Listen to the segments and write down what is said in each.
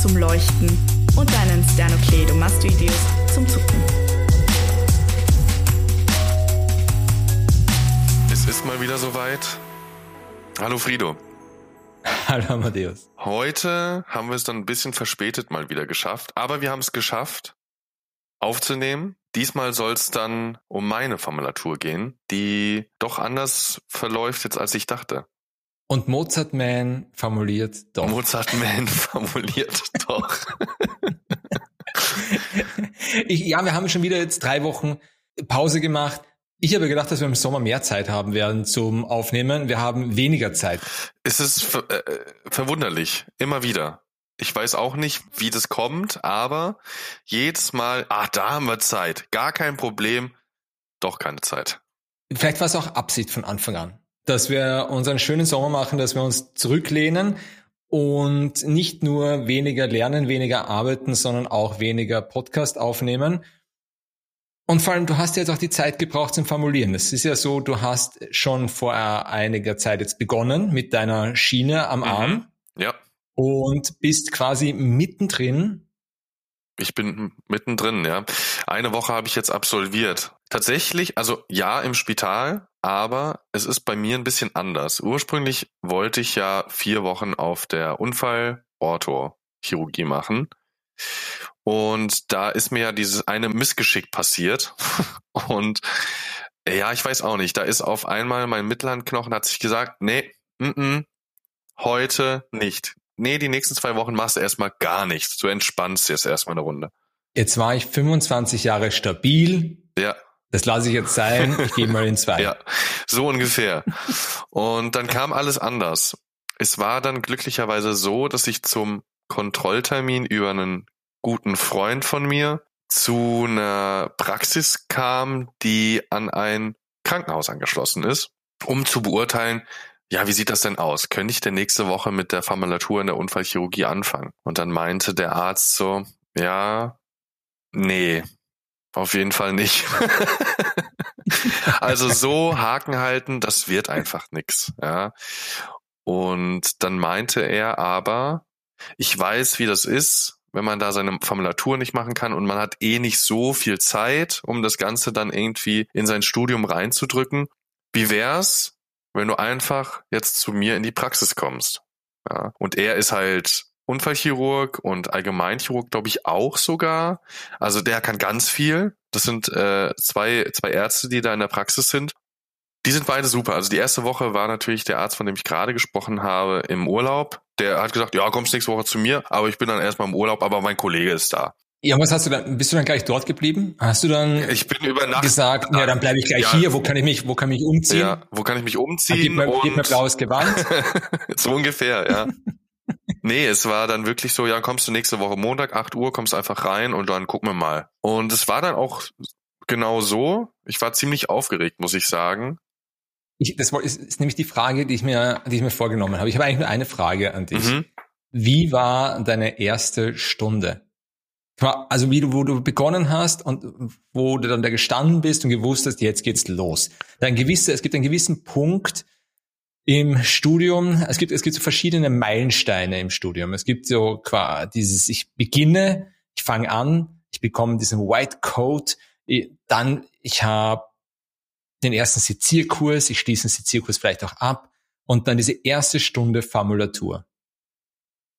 zum Leuchten und deinen Sternocleidomastoideus zum Zucken. Es ist mal wieder soweit. Hallo Frido. Hallo Amadeus. Heute haben wir es dann ein bisschen verspätet mal wieder geschafft, aber wir haben es geschafft aufzunehmen. Diesmal soll es dann um meine Formulatur gehen, die doch anders verläuft jetzt als ich dachte. Und Mozart Man formuliert doch. Mozart Man formuliert doch. ich, ja, wir haben schon wieder jetzt drei Wochen Pause gemacht. Ich habe gedacht, dass wir im Sommer mehr Zeit haben werden zum Aufnehmen. Wir haben weniger Zeit. Es ist ver äh, verwunderlich, immer wieder. Ich weiß auch nicht, wie das kommt, aber jedes Mal, ah, da haben wir Zeit, gar kein Problem, doch keine Zeit. Vielleicht war es auch Absicht von Anfang an dass wir unseren schönen Sommer machen, dass wir uns zurücklehnen und nicht nur weniger lernen, weniger arbeiten, sondern auch weniger Podcast aufnehmen. Und vor allem, du hast jetzt auch die Zeit gebraucht zum Formulieren. Es ist ja so, du hast schon vor einiger Zeit jetzt begonnen mit deiner Schiene am mhm. Arm. Ja. Und bist quasi mittendrin. Ich bin mittendrin, ja. Eine Woche habe ich jetzt absolviert. Tatsächlich, also ja, im Spital, aber es ist bei mir ein bisschen anders. Ursprünglich wollte ich ja vier Wochen auf der Unfall-Ortho-Chirurgie machen. Und da ist mir ja dieses eine Missgeschick passiert. Und ja, ich weiß auch nicht. Da ist auf einmal mein Mittelhandknochen hat sich gesagt, nee, m -m, heute nicht. Nee, die nächsten zwei Wochen machst du erstmal gar nichts. Du entspannst jetzt erstmal eine Runde. Jetzt war ich 25 Jahre stabil. Ja. Das lasse ich jetzt sein. Ich gehe mal in zwei. ja, so ungefähr. Und dann kam alles anders. Es war dann glücklicherweise so, dass ich zum Kontrolltermin über einen guten Freund von mir zu einer Praxis kam, die an ein Krankenhaus angeschlossen ist, um zu beurteilen, ja, wie sieht das denn aus? Könnte ich denn nächste Woche mit der Formulatur in der Unfallchirurgie anfangen? Und dann meinte der Arzt so, ja, nee, auf jeden Fall nicht. also so Haken halten, das wird einfach nix, ja. Und dann meinte er aber, ich weiß, wie das ist, wenn man da seine Formulatur nicht machen kann und man hat eh nicht so viel Zeit, um das Ganze dann irgendwie in sein Studium reinzudrücken. Wie wär's, wenn du einfach jetzt zu mir in die Praxis kommst? Ja, und er ist halt Unfallchirurg und Allgemeinchirurg, glaube ich, auch sogar. Also der kann ganz viel. Das sind äh, zwei, zwei Ärzte, die da in der Praxis sind. Die sind beide super. Also die erste Woche war natürlich der Arzt, von dem ich gerade gesprochen habe, im Urlaub. Der hat gesagt, ja, kommst nächste Woche zu mir, aber ich bin dann erstmal im Urlaub, aber mein Kollege ist da. Ja, was hast du dann? Bist du dann gleich dort geblieben? Hast du dann ich bin über Nacht gesagt, ja, dann bleibe ich gleich ja, hier. Wo kann ich mich, wo kann ich mich umziehen? Ja, wo kann ich mich umziehen? Gib mir, gib mir blaues Gewand. so ungefähr, ja. Nee, es war dann wirklich so, ja, kommst du nächste Woche Montag, 8 Uhr, kommst einfach rein und dann gucken wir mal. Und es war dann auch genau so. Ich war ziemlich aufgeregt, muss ich sagen. Ich, das ist, ist nämlich die Frage, die ich mir, die ich mir vorgenommen habe. Ich habe eigentlich nur eine Frage an dich. Mhm. Wie war deine erste Stunde? Also wie du, wo du begonnen hast und wo du dann da gestanden bist und gewusst hast, jetzt geht's los. Ein gewisser, es gibt einen gewissen Punkt, im Studium, es gibt, es gibt so verschiedene Meilensteine im Studium. Es gibt so quasi dieses, ich beginne, ich fange an, ich bekomme diesen White Coat, dann ich habe den ersten Sezierkurs, ich schließe den Sezierkurs vielleicht auch ab und dann diese erste Stunde Formulatur.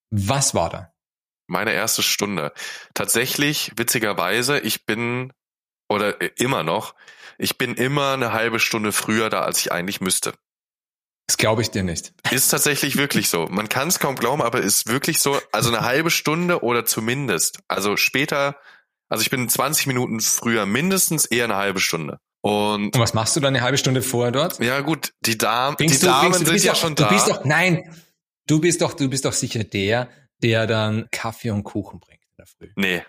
Was war da? Meine erste Stunde. Tatsächlich, witzigerweise, ich bin, oder immer noch, ich bin immer eine halbe Stunde früher da, als ich eigentlich müsste. Das glaube ich dir nicht. Ist tatsächlich wirklich so. Man kann es kaum glauben, aber ist wirklich so. Also eine halbe Stunde oder zumindest. Also später, also ich bin 20 Minuten früher, mindestens eher eine halbe Stunde. Und, Und was machst du dann eine halbe Stunde vorher dort? Ja gut, die, Dam die du, Damen du, sind ja doch, schon da. Du bist doch, nein, du bist doch, du bist doch sicher der, der dann Kaffee und Kuchen bringt in der Früh. Nee,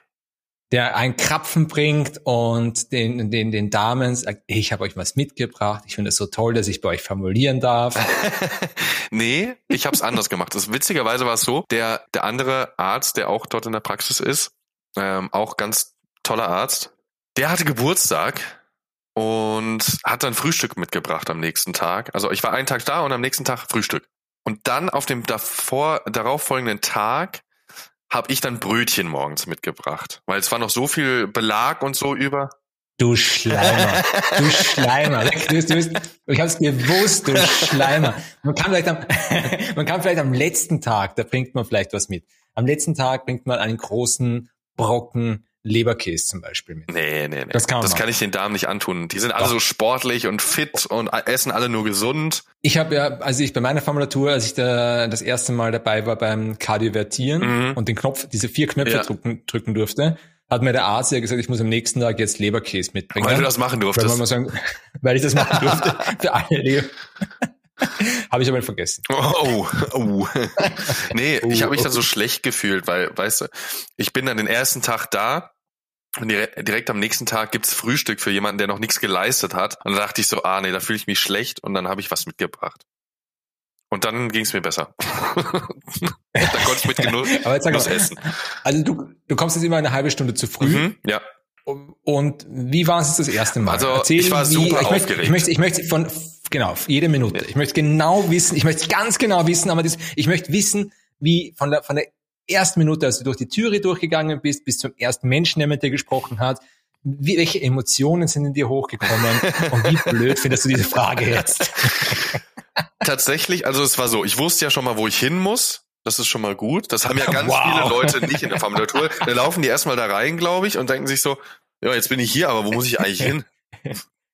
der einen Krapfen bringt und den, den, den Damen sagt, ich habe euch was mitgebracht, ich finde es so toll, dass ich bei euch formulieren darf. nee, ich habe es anders gemacht. Das, witzigerweise war es so, der, der andere Arzt, der auch dort in der Praxis ist, ähm, auch ganz toller Arzt, der hatte Geburtstag und hat dann Frühstück mitgebracht am nächsten Tag. Also ich war einen Tag da und am nächsten Tag Frühstück. Und dann auf dem davor, darauf folgenden Tag habe ich dann Brötchen morgens mitgebracht, weil es war noch so viel Belag und so über. Du Schleimer, du Schleimer. Du, du, ich habe es gewusst, du Schleimer. Man kann, vielleicht am, man kann vielleicht am letzten Tag, da bringt man vielleicht was mit. Am letzten Tag bringt man einen großen Brocken Leberkäse zum Beispiel mit. Nee, nee, nee. Das kann, das kann ich den Damen nicht antun. Die sind alle Doch. so sportlich und fit und essen alle nur gesund. Ich habe ja, als ich bei meiner Formulatur, als ich da das erste Mal dabei war beim Kardiovertieren mhm. und den Knopf, diese vier Knöpfe ja. drücken, drücken durfte, hat mir der Arzt ja gesagt, ich muss am nächsten Tag jetzt Leberkäse mitbringen. Weil du das machen durftest. Weil, sagen, weil ich das machen durfte für alle Leber. habe ich aber vergessen. Oh, oh. nee, oh, ich habe mich dann so schlecht gefühlt, weil, weißt du, ich bin dann den ersten Tag da und direkt am nächsten Tag gibt's Frühstück für jemanden, der noch nichts geleistet hat. Und dann dachte ich so, ah nee, da fühle ich mich schlecht und dann habe ich was mitgebracht. Und dann ging's mir besser. da konnte ich mit Genuss, Aber jetzt Genuss essen. Also du, du kommst jetzt immer eine halbe Stunde zu früh. Mhm, ja. Und wie war es das erste Mal? Also Erzähl, ich war super wie, ich aufgeregt. Möchte, ich möchte, ich möchte von genau jede Minute. Ich möchte genau wissen. Ich möchte ganz genau wissen. Aber das, ich möchte wissen, wie von der von der ersten Minute, als du durch die Türe durchgegangen bist, bis zum ersten Menschen, der mit dir gesprochen hat, wie, welche Emotionen sind in dir hochgekommen und wie blöd findest du diese Frage jetzt? Tatsächlich, also es war so, ich wusste ja schon mal, wo ich hin muss. Das ist schon mal gut. Das haben ja ganz wow. viele Leute nicht in der Formulatur. Da laufen die erstmal da rein, glaube ich, und denken sich so, ja, jetzt bin ich hier, aber wo muss ich eigentlich hin?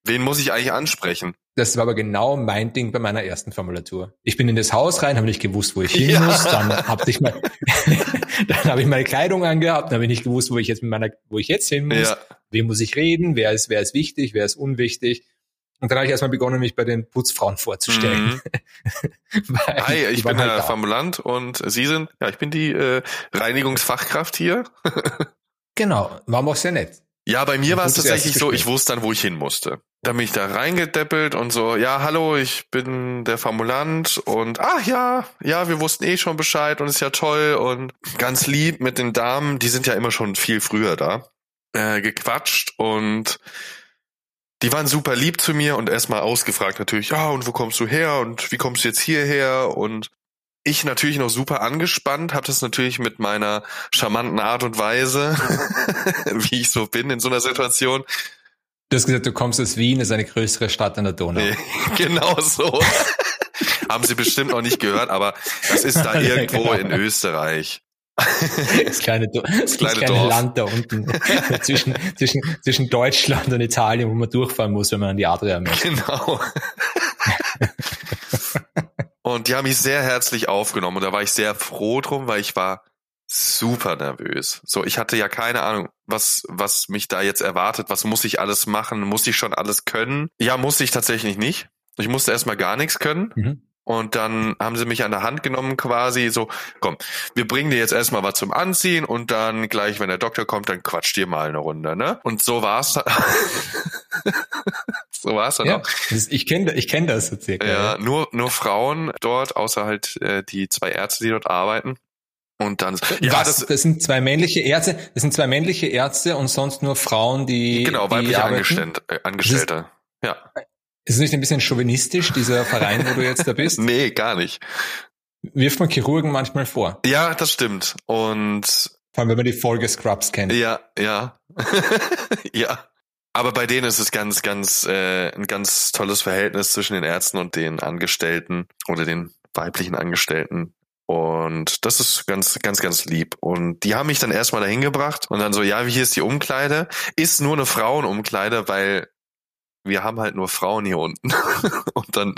Wen muss ich eigentlich ansprechen? Das war aber genau mein Ding bei meiner ersten Formulatur. Ich bin in das Haus rein, habe nicht gewusst, wo ich hin ja. muss. Dann habe ich mal, dann habe ich meine Kleidung angehabt, dann habe ich nicht gewusst, wo ich jetzt mit meiner, wo ich jetzt hin muss. Ja. Wem muss ich reden? Wer ist, wer ist wichtig? Wer ist unwichtig? Und dann habe ich erstmal begonnen, mich bei den Putzfrauen vorzustellen. Mhm. Hi, ich bin halt der Formulant und Sie sind, ja, ich bin die äh, Reinigungsfachkraft hier. genau, war auch sehr nett. Ja, bei mir war es tatsächlich so, ich wusste dann, wo ich hin musste. Da bin ich da reingedeppelt und so, ja, hallo, ich bin der Formulant und ach ja, ja, wir wussten eh schon Bescheid und ist ja toll und ganz lieb mit den Damen, die sind ja immer schon viel früher da, äh, gequatscht und die waren super lieb zu mir und erstmal ausgefragt natürlich, ja, und wo kommst du her und wie kommst du jetzt hierher und ich natürlich noch super angespannt, habe das natürlich mit meiner charmanten Art und Weise, wie ich so bin in so einer Situation. Du hast gesagt, du kommst aus Wien, ist eine größere Stadt an der Donau. genau so. Haben Sie bestimmt noch nicht gehört, aber das ist da irgendwo in Österreich. Das kleine, das kleine, das kleine Land da unten zwischen, zwischen, zwischen Deutschland und Italien, wo man durchfahren muss, wenn man an die Adria möchte. Genau. Und die haben mich sehr herzlich aufgenommen und da war ich sehr froh drum, weil ich war super nervös. So, ich hatte ja keine Ahnung, was, was mich da jetzt erwartet, was muss ich alles machen, muss ich schon alles können? Ja, musste ich tatsächlich nicht. Ich musste erstmal gar nichts können. Mhm. Und dann haben sie mich an der Hand genommen quasi so, komm, wir bringen dir jetzt erstmal was zum Anziehen und dann gleich, wenn der Doktor kommt, dann quatscht dir mal eine Runde, ne? Und so war's. dann. so war's dann ja, auch. Ich kenne ich kenn das so circa. Ja, nur, nur Frauen dort, außer halt äh, die zwei Ärzte, die dort arbeiten. Und dann, ja, Was? das, das sind zwei männliche Ärzte, das sind zwei männliche Ärzte und sonst nur Frauen, die. Genau, weibliche Angestellte. Äh, Angestellte. Ja. Ist es nicht ein bisschen chauvinistisch, dieser Verein, wo du jetzt da bist? nee, gar nicht. Wirft man Chirurgen manchmal vor. Ja, das stimmt. Und vor allem, wenn man die Folge Scrubs kennt. Ja, ja. ja. Aber bei denen ist es ganz, ganz, äh, ein ganz tolles Verhältnis zwischen den Ärzten und den Angestellten oder den weiblichen Angestellten. Und das ist ganz, ganz, ganz lieb. Und die haben mich dann erstmal dahin gebracht und dann so, ja, wie hier ist die Umkleide? Ist nur eine Frauenumkleide, weil wir haben halt nur Frauen hier unten. und dann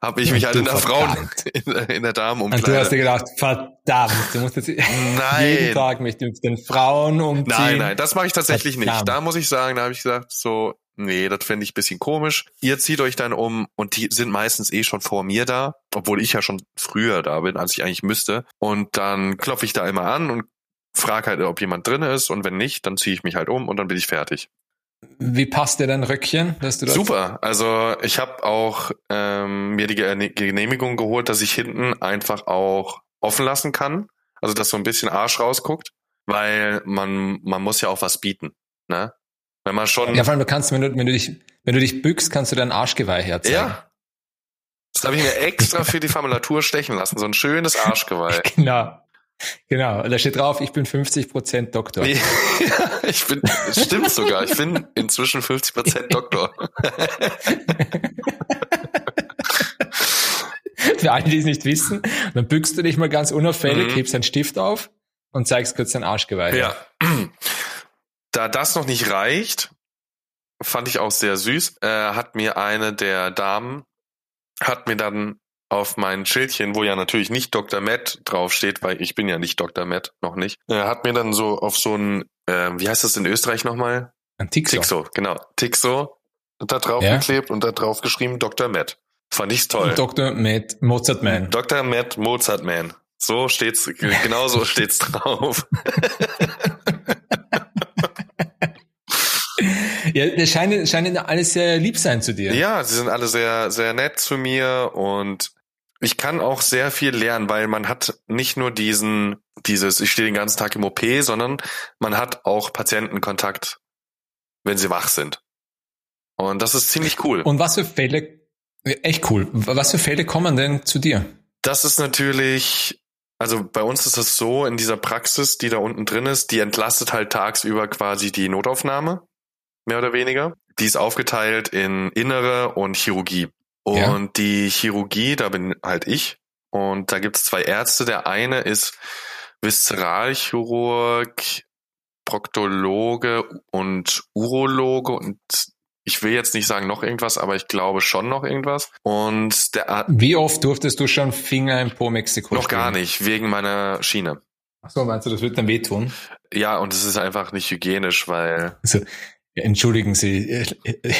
habe ich mich halt in der Frauen, in, in der Damenumkleide. Und du hast dir gedacht, verdammt, du musst jetzt nein. jeden Tag mich mit den Frauen umziehen. Nein, nein, das mache ich tatsächlich verdammt. nicht. Da muss ich sagen, da habe ich gesagt, so, nee, das fände ich bisschen komisch. Ihr zieht euch dann um und die sind meistens eh schon vor mir da, obwohl ich ja schon früher da bin, als ich eigentlich müsste. Und dann klopfe ich da immer an und frage halt, ob jemand drin ist und wenn nicht, dann ziehe ich mich halt um und dann bin ich fertig. Wie passt dir dein Röckchen? Dass du Super. Also ich habe auch ähm, mir die Genehmigung geholt, dass ich hinten einfach auch offen lassen kann. Also dass so ein bisschen Arsch rausguckt, weil man man muss ja auch was bieten, ne? Wenn man schon. Ja, vor allem du kannst, wenn du wenn du dich wenn du dich bückst, kannst du dein Arschgeweih herzeigen. Ja. Das habe ich mir extra für die Formulatur stechen lassen, so ein schönes Arschgeweih. Genau. Genau, da steht drauf, ich bin 50% Doktor. Ja, ich bin, stimmt sogar, ich bin inzwischen 50% Doktor. Für alle, die es nicht wissen, dann bückst du dich mal ganz unauffällig, mhm. hebst einen Stift auf und zeigst kurz dein Arschgeweih. Ja. Da das noch nicht reicht, fand ich auch sehr süß, äh, hat mir eine der Damen, hat mir dann auf mein Schildchen, wo ja natürlich nicht Dr. Matt draufsteht, weil ich bin ja nicht Dr. Matt, noch nicht, er hat mir dann so auf so ein, äh, wie heißt das in Österreich nochmal? Ein Tixo. Tixo, genau. Tixo da drauf ja. geklebt und da drauf geschrieben Dr. Matt. Fand ich toll. Dr. Matt Mozart Man. Dr. Matt Mozart Man. So steht's, genau so steht's drauf. ja, das scheint, scheint alles sehr lieb sein zu dir. Ja, sie sind alle sehr, sehr nett zu mir und ich kann auch sehr viel lernen, weil man hat nicht nur diesen, dieses, ich stehe den ganzen Tag im OP, sondern man hat auch Patientenkontakt, wenn sie wach sind. Und das ist ziemlich cool. Und was für Fälle, echt cool, was für Fälle kommen denn zu dir? Das ist natürlich, also bei uns ist es so, in dieser Praxis, die da unten drin ist, die entlastet halt tagsüber quasi die Notaufnahme, mehr oder weniger. Die ist aufgeteilt in Innere und Chirurgie. Und ja. die Chirurgie, da bin halt ich. Und da gibt es zwei Ärzte. Der eine ist Viszeralchirurg, Proktologe und Urologe und ich will jetzt nicht sagen noch irgendwas, aber ich glaube schon noch irgendwas. Und der Wie oft durftest du schon Finger im Po Mexiko Noch spielen? gar nicht, wegen meiner Schiene. Ach so, meinst du, das wird dann wehtun? Ja, und es ist einfach nicht hygienisch, weil. Also, entschuldigen Sie, äh, äh,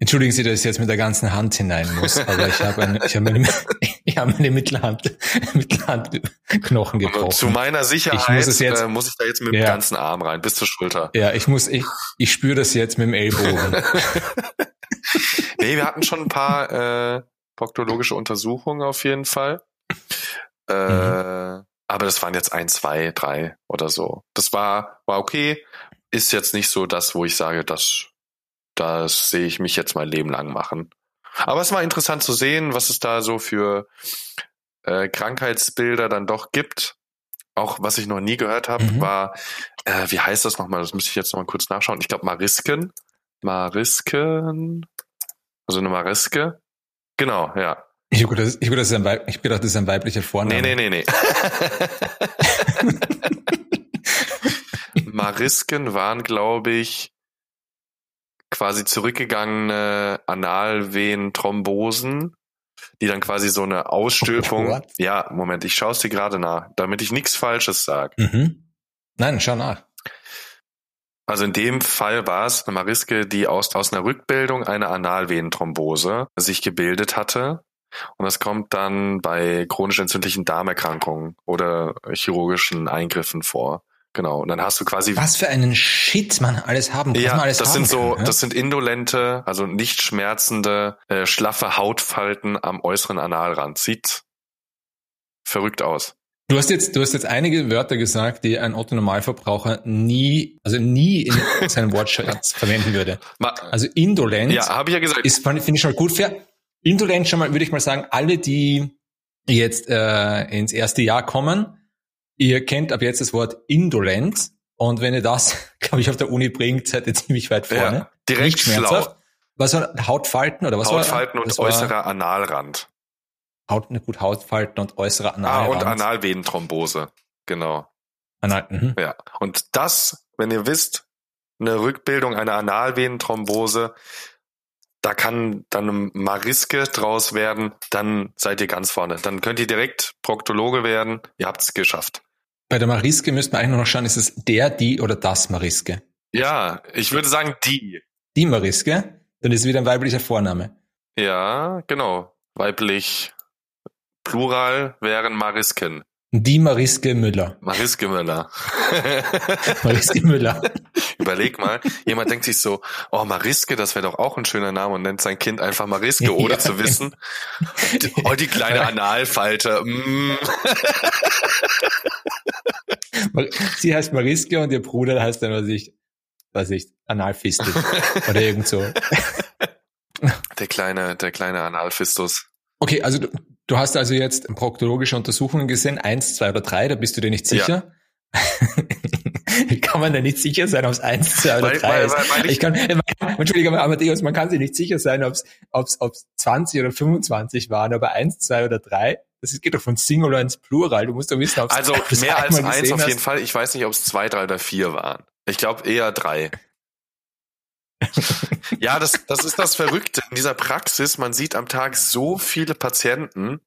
Entschuldigen Sie, dass ich jetzt mit der ganzen Hand hinein muss, aber ich habe eine, ich habe meine, ich habe meine Mittelhand, Mittelhandknochen gebrochen. Zu meiner Sicherheit ich muss, es jetzt, äh, muss ich da jetzt mit ja, dem ganzen Arm rein, bis zur Schulter. Ja, ich muss, ich, ich spüre das jetzt mit dem Ellbogen. nee, wir hatten schon ein paar äh, proktologische Untersuchungen auf jeden Fall. Äh, mhm. Aber das waren jetzt ein, zwei, drei oder so. Das war, war okay. Ist jetzt nicht so das, wo ich sage, das das sehe ich mich jetzt mein Leben lang machen. Aber es war interessant zu sehen, was es da so für äh, Krankheitsbilder dann doch gibt. Auch was ich noch nie gehört habe, mhm. war, äh, wie heißt das nochmal? Das müsste ich jetzt nochmal kurz nachschauen. Ich glaube Marisken. Marisken. Also eine Mariske. Genau, ja. Ich habe gedacht, ich, das ist ein Weib, ich gedacht, das ist ein weiblicher Vorname. Nee, nee, nee, nee. Marisken waren, glaube ich, quasi zurückgegangene Analvenenthrombosen, die dann quasi so eine Ausstülpung. Oh, ja, Moment, ich schaue es dir gerade nach, damit ich nichts Falsches sage. Mhm. Nein, schau nach. Also in dem Fall war es eine Mariske, die aus, aus einer Rückbildung einer Analvenenthrombose sich gebildet hatte. Und das kommt dann bei chronisch entzündlichen Darmerkrankungen oder chirurgischen Eingriffen vor. Genau. Und dann hast du quasi. Was für einen Shit man alles haben kann. Ja, alles das sind so, kann, das sind indolente, also nicht schmerzende, äh, schlaffe Hautfalten am äußeren Analrand. Sieht verrückt aus. Du hast jetzt, du hast jetzt einige Wörter gesagt, die ein Otto Normalverbraucher nie, also nie in seinem Wortschatz verwenden würde. Also indolent. Ja, habe ich ja gesagt. Ist finde ich schon mal gut fair. Indolent schon mal, würde ich mal sagen, alle, die jetzt äh, ins erste Jahr kommen, Ihr kennt ab jetzt das Wort Indolenz und wenn ihr das, glaube ich, auf der Uni bringt, seid ihr ziemlich weit vorne. Ja, direkt. Schlau. Was war Hautfalten oder was Hautfalten war und äußerer Analrand. Haut, ne, gut, Hautfalten und äußerer Analrand. Ah, und Analvenenthrombose. Genau. Anal, mhm. Ja. Und das, wenn ihr wisst, eine Rückbildung einer Analvenenthrombose, da kann dann eine Mariske draus werden, dann seid ihr ganz vorne. Dann könnt ihr direkt Proktologe werden. Ihr habt es geschafft. Bei der Mariske müsste man eigentlich noch schauen, ist es der, die oder das Mariske? Ja, ich würde sagen die. Die Mariske? Dann ist es wieder ein weiblicher Vorname. Ja, genau. Weiblich. Plural wären Marisken. Die Mariske Müller. Mariske Müller. Mariske Müller. Überleg mal, jemand denkt sich so, oh Mariske, das wäre doch auch ein schöner Name und nennt sein Kind einfach Mariske, ohne ja. zu wissen, oh die kleine Analfalte. Mm. Sie heißt Mariske und ihr Bruder heißt dann, was ich, was ich, Analfistel oder irgend so. Der kleine, der kleine Analfistus. Okay, also Du hast also jetzt proktologische Untersuchungen gesehen, eins, zwei oder drei, da bist du dir nicht sicher. Ja. Kann man denn nicht sicher sein, ob es eins, zwei oder weil, drei weil, ist? Weil, ich, ich kann, Entschuldigung, Amadeus, man kann sich nicht sicher sein, ob es ob's, ob's 20 oder 25 waren, aber eins, zwei oder drei, das geht doch von Singular ins Plural. Du musst doch wissen, ob es Also mehr als eins auf jeden Fall. Ich weiß nicht, ob es zwei, drei oder vier waren. Ich glaube eher drei. ja, das, das ist das Verrückte in dieser Praxis. Man sieht am Tag so viele Patienten,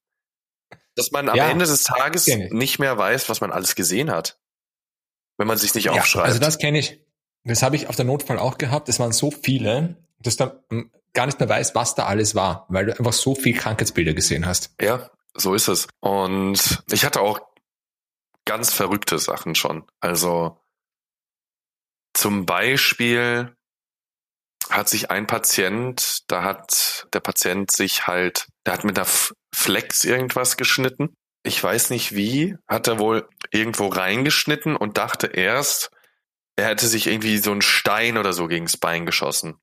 dass man am ja, Ende des Tages nicht mehr weiß, was man alles gesehen hat. Wenn man sich nicht ja, aufschreibt. Also das kenne ich. Das habe ich auf der Notfall auch gehabt. Es waren so viele, dass du gar nicht mehr weißt, was da alles war, weil du einfach so viel Krankheitsbilder gesehen hast. Ja, so ist es. Und ich hatte auch ganz verrückte Sachen schon. Also zum Beispiel hat sich ein Patient, da hat der Patient sich halt, der hat mit der Flex irgendwas geschnitten. Ich weiß nicht wie, hat er wohl irgendwo reingeschnitten und dachte erst, er hätte sich irgendwie so einen Stein oder so gegens Bein geschossen.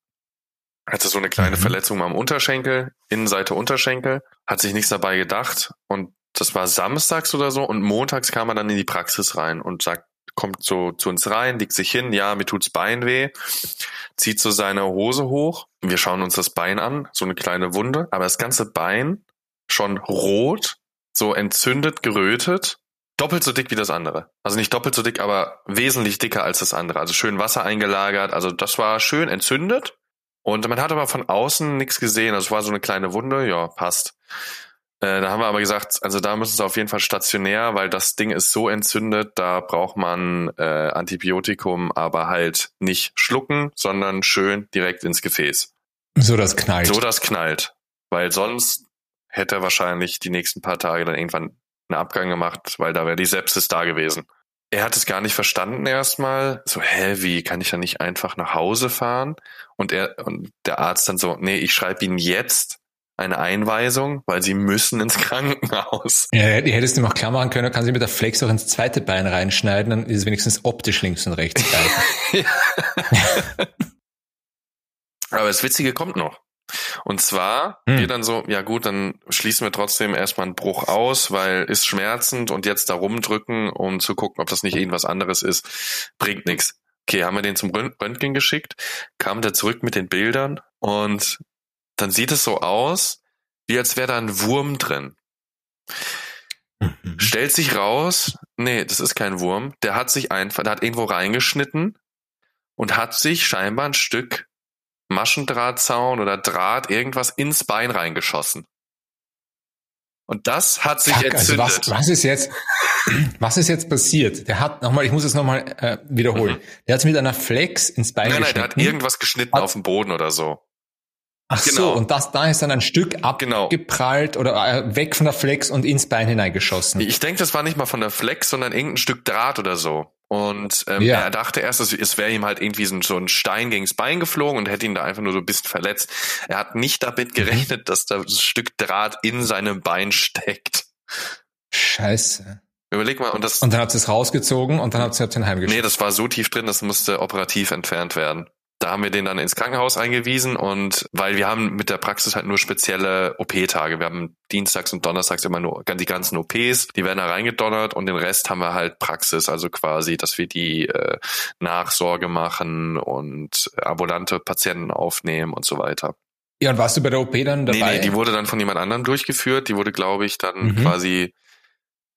Hatte so eine kleine mhm. Verletzung am Unterschenkel, Innenseite Unterschenkel, hat sich nichts dabei gedacht und das war samstags oder so und montags kam er dann in die Praxis rein und sagt, kommt so zu uns rein, legt sich hin, ja, mir tut's Bein weh, zieht so seine Hose hoch. Wir schauen uns das Bein an, so eine kleine Wunde, aber das ganze Bein schon rot, so entzündet, gerötet, doppelt so dick wie das andere. Also nicht doppelt so dick, aber wesentlich dicker als das andere. Also schön Wasser eingelagert, also das war schön entzündet. Und man hat aber von außen nichts gesehen. Also es war so eine kleine Wunde, ja, passt. Äh, da haben wir aber gesagt, also da müssen sie auf jeden Fall stationär, weil das Ding ist so entzündet, da braucht man äh, Antibiotikum, aber halt nicht schlucken, sondern schön direkt ins Gefäß. So das knallt. So das knallt. Weil sonst hätte er wahrscheinlich die nächsten paar Tage dann irgendwann einen Abgang gemacht, weil da wäre die Sepsis da gewesen. Er hat es gar nicht verstanden erstmal. So, hä, wie kann ich dann nicht einfach nach Hause fahren? Und er und der Arzt dann so, nee, ich schreibe ihn jetzt eine Einweisung, weil sie müssen ins Krankenhaus. Ja, ihr hättest ihm auch klar machen können, kann sie mit der Flex auch ins zweite Bein reinschneiden, dann ist es wenigstens optisch links und rechts Aber das Witzige kommt noch. Und zwar, hm. wir dann so, ja gut, dann schließen wir trotzdem erstmal einen Bruch aus, weil ist schmerzend und jetzt da rumdrücken, um zu gucken, ob das nicht irgendwas anderes ist, bringt nichts. Okay, haben wir den zum Röntgen geschickt, kam der zurück mit den Bildern und dann sieht es so aus, wie als wäre da ein Wurm drin. Mhm. Stellt sich raus, nee, das ist kein Wurm. Der hat sich einfach, der hat irgendwo reingeschnitten und hat sich scheinbar ein Stück Maschendrahtzaun oder Draht, irgendwas ins Bein reingeschossen. Und das hat sich Fuck, entzündet. Also was, was ist jetzt, was ist jetzt passiert? Der hat nochmal, ich muss es nochmal äh, wiederholen. Mhm. Der hat es mit einer Flex ins Bein nein, geschnitten. Nein, der hat irgendwas geschnitten hat, auf dem Boden oder so. Ach genau. so, und das, da ist dann ein Stück genau. abgeprallt genau. oder äh, weg von der Flex und ins Bein hineingeschossen. Ich denke, das war nicht mal von der Flex, sondern irgendein Stück Draht oder so. Und ähm, ja. er dachte erst, es wäre ihm halt irgendwie so ein Stein gegens Bein geflogen und hätte ihn da einfach nur so ein bisschen verletzt. Er hat nicht damit gerechnet, dass da ein Stück Draht in seinem Bein steckt. Scheiße. Überleg mal, und das. Und dann hat sie es rausgezogen und dann hat sie ihn heimgeschickt. Nee, das war so tief drin, das musste operativ entfernt werden da haben wir den dann ins Krankenhaus eingewiesen und weil wir haben mit der Praxis halt nur spezielle OP-Tage. Wir haben dienstags und donnerstags immer nur die ganzen OPs, die werden da reingedonnert und den Rest haben wir halt Praxis, also quasi, dass wir die äh, Nachsorge machen und ambulante Patienten aufnehmen und so weiter. Ja, und warst du bei der OP dann dabei? Nee, nee, die wurde dann von jemand anderem durchgeführt. Die wurde, glaube ich, dann mhm. quasi,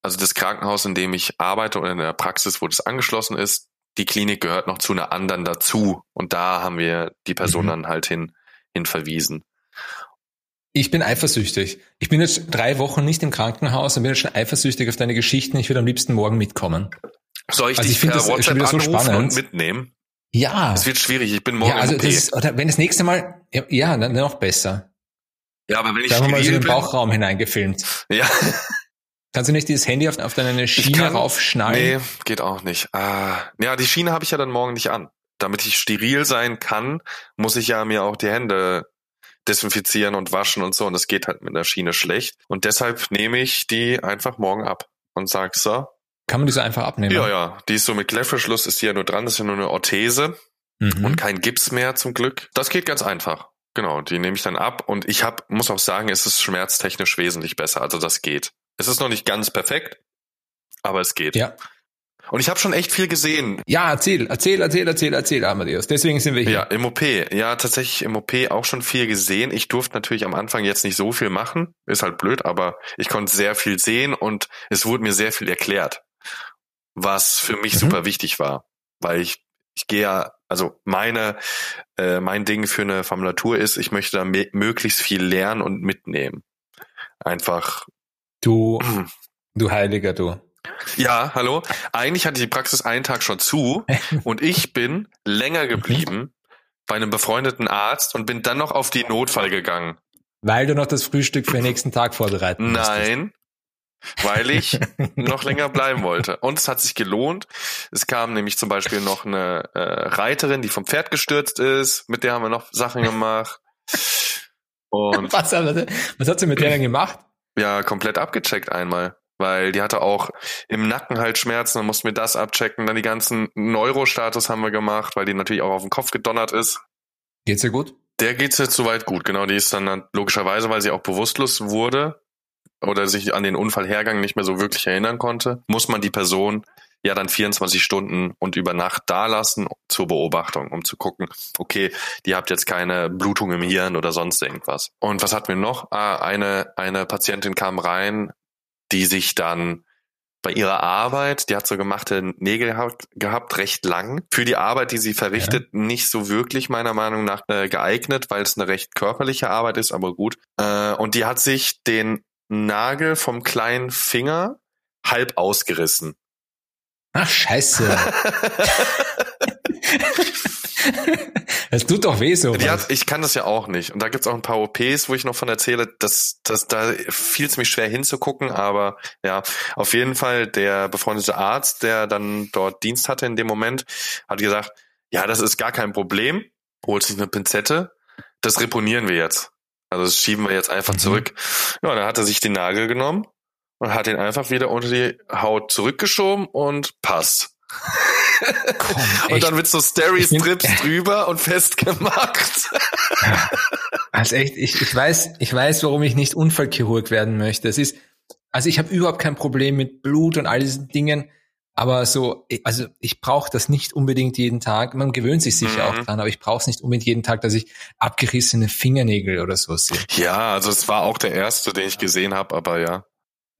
also das Krankenhaus, in dem ich arbeite oder in der Praxis, wo das angeschlossen ist, die Klinik gehört noch zu einer anderen dazu. Und da haben wir die Person mhm. dann halt hin, hin verwiesen. Ich bin eifersüchtig. Ich bin jetzt drei Wochen nicht im Krankenhaus und bin jetzt schon eifersüchtig auf deine Geschichten. Ich würde am liebsten morgen mitkommen. Soll ich also dich ich per das WhatsApp wieder so spannend. und mitnehmen? Ja. Es wird schwierig. Ich bin morgen ja, also das ist, oder wenn das nächste Mal, ja, ja dann noch besser. Ja, aber wenn ich da haben wir mal so in den Bauchraum hineingefilmt. Ja. Kannst du nicht dieses Handy auf, auf deine Schiene kann, raufschneiden? Nee, geht auch nicht. Ah, ja, die Schiene habe ich ja dann morgen nicht an. Damit ich steril sein kann, muss ich ja mir auch die Hände desinfizieren und waschen und so. Und das geht halt mit der Schiene schlecht. Und deshalb nehme ich die einfach morgen ab und sag so. Kann man die so einfach abnehmen? Ja, ja. Die ist so mit Klettverschluss, ist die ja nur dran. Das ist ja nur eine Orthese mhm. und kein Gips mehr zum Glück. Das geht ganz einfach. Genau, die nehme ich dann ab und ich hab, muss auch sagen, es ist schmerztechnisch wesentlich besser. Also das geht. Es ist noch nicht ganz perfekt, aber es geht. Ja. Und ich habe schon echt viel gesehen. Ja, erzähl, erzähl, erzähl, erzähl, erzähl, Amadeus. Deswegen sind wir hier. Ja, im OP. Ja, tatsächlich im OP auch schon viel gesehen. Ich durfte natürlich am Anfang jetzt nicht so viel machen. Ist halt blöd, aber ich konnte sehr viel sehen und es wurde mir sehr viel erklärt. Was für mich mhm. super wichtig war. Weil ich, ich gehe ja, also meine, äh, mein Ding für eine Formulatur ist, ich möchte da möglichst viel lernen und mitnehmen. Einfach. Du, du Heiliger, du. Ja, hallo. Eigentlich hatte die Praxis einen Tag schon zu und ich bin länger geblieben bei einem befreundeten Arzt und bin dann noch auf die Notfall gegangen. Weil du noch das Frühstück für den nächsten Tag vorbereiten musstest. Nein, weil ich noch länger bleiben wollte. Und es hat sich gelohnt. Es kam nämlich zum Beispiel noch eine äh, Reiterin, die vom Pferd gestürzt ist. Mit der haben wir noch Sachen gemacht. Und was, was hat sie mit der denn gemacht? Ja, komplett abgecheckt einmal weil die hatte auch im Nacken halt Schmerzen, dann mussten wir das abchecken, dann die ganzen Neurostatus haben wir gemacht, weil die natürlich auch auf den Kopf gedonnert ist. Geht's ihr gut? Der geht's jetzt soweit gut, genau, die ist dann logischerweise, weil sie auch bewusstlos wurde oder sich an den Unfallhergang nicht mehr so wirklich erinnern konnte, muss man die Person ja dann 24 Stunden und über Nacht da lassen zur Beobachtung, um zu gucken, okay, die habt jetzt keine Blutung im Hirn oder sonst irgendwas. Und was hatten wir noch? Ah, eine, eine Patientin kam rein, die sich dann bei ihrer Arbeit, die hat so gemachte Nägel gehabt, recht lang. Für die Arbeit, die sie verrichtet, ja. nicht so wirklich meiner Meinung nach äh, geeignet, weil es eine recht körperliche Arbeit ist, aber gut. Äh, und die hat sich den Nagel vom kleinen Finger halb ausgerissen. Ach, scheiße. Es tut doch weh so. Ja, ich kann das ja auch nicht. Und da gibt's auch ein paar OPs, wo ich noch von erzähle, dass, dass da fiel es mich schwer hinzugucken, aber ja, auf jeden Fall der befreundete Arzt, der dann dort Dienst hatte in dem Moment, hat gesagt, ja, das ist gar kein Problem, holt sich eine Pinzette, das reponieren wir jetzt. Also das schieben wir jetzt einfach mhm. zurück. Ja, dann hat er sich den Nagel genommen und hat ihn einfach wieder unter die Haut zurückgeschoben und passt. Komm, und dann mit so Steri-Strips drüber und festgemacht. Also echt, ich, ich weiß, ich weiß, warum ich nicht Unfallchirurg werden möchte. Es ist, also ich habe überhaupt kein Problem mit Blut und all diesen Dingen, aber so, also ich brauche das nicht unbedingt jeden Tag. Man gewöhnt sich sicher mhm. auch dran, aber ich brauche es nicht unbedingt jeden Tag, dass ich abgerissene Fingernägel oder so sehe. Ja, also es war auch der erste, den ich gesehen habe, aber ja.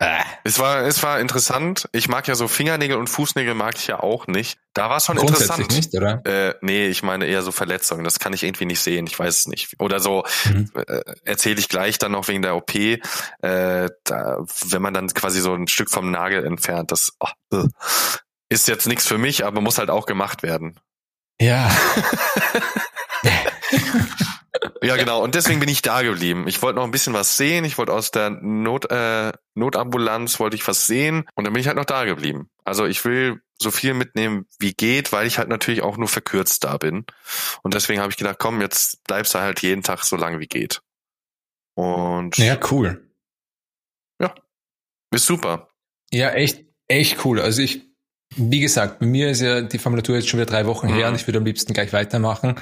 Äh. Es war, es war interessant. Ich mag ja so Fingernägel und Fußnägel mag ich ja auch nicht. Da war es schon interessant. nicht, oder? Äh, nee, ich meine eher so Verletzungen. Das kann ich irgendwie nicht sehen. Ich weiß es nicht. Oder so mhm. äh, erzähle ich gleich dann noch wegen der OP. Äh, da, wenn man dann quasi so ein Stück vom Nagel entfernt, das oh, ist jetzt nichts für mich, aber muss halt auch gemacht werden. Ja. Ja, genau. Und deswegen bin ich da geblieben. Ich wollte noch ein bisschen was sehen. Ich wollte aus der Not, äh, Notambulanz wollte ich was sehen. Und dann bin ich halt noch da geblieben. Also ich will so viel mitnehmen, wie geht, weil ich halt natürlich auch nur verkürzt da bin. Und deswegen habe ich gedacht, komm, jetzt bleibst du halt jeden Tag so lange wie geht. Und. Ja, cool. Ja. Ist super. Ja, echt, echt cool. Also ich, wie gesagt, bei mir ist ja die Formulatur jetzt schon wieder drei Wochen mhm. her und ich würde am liebsten gleich weitermachen.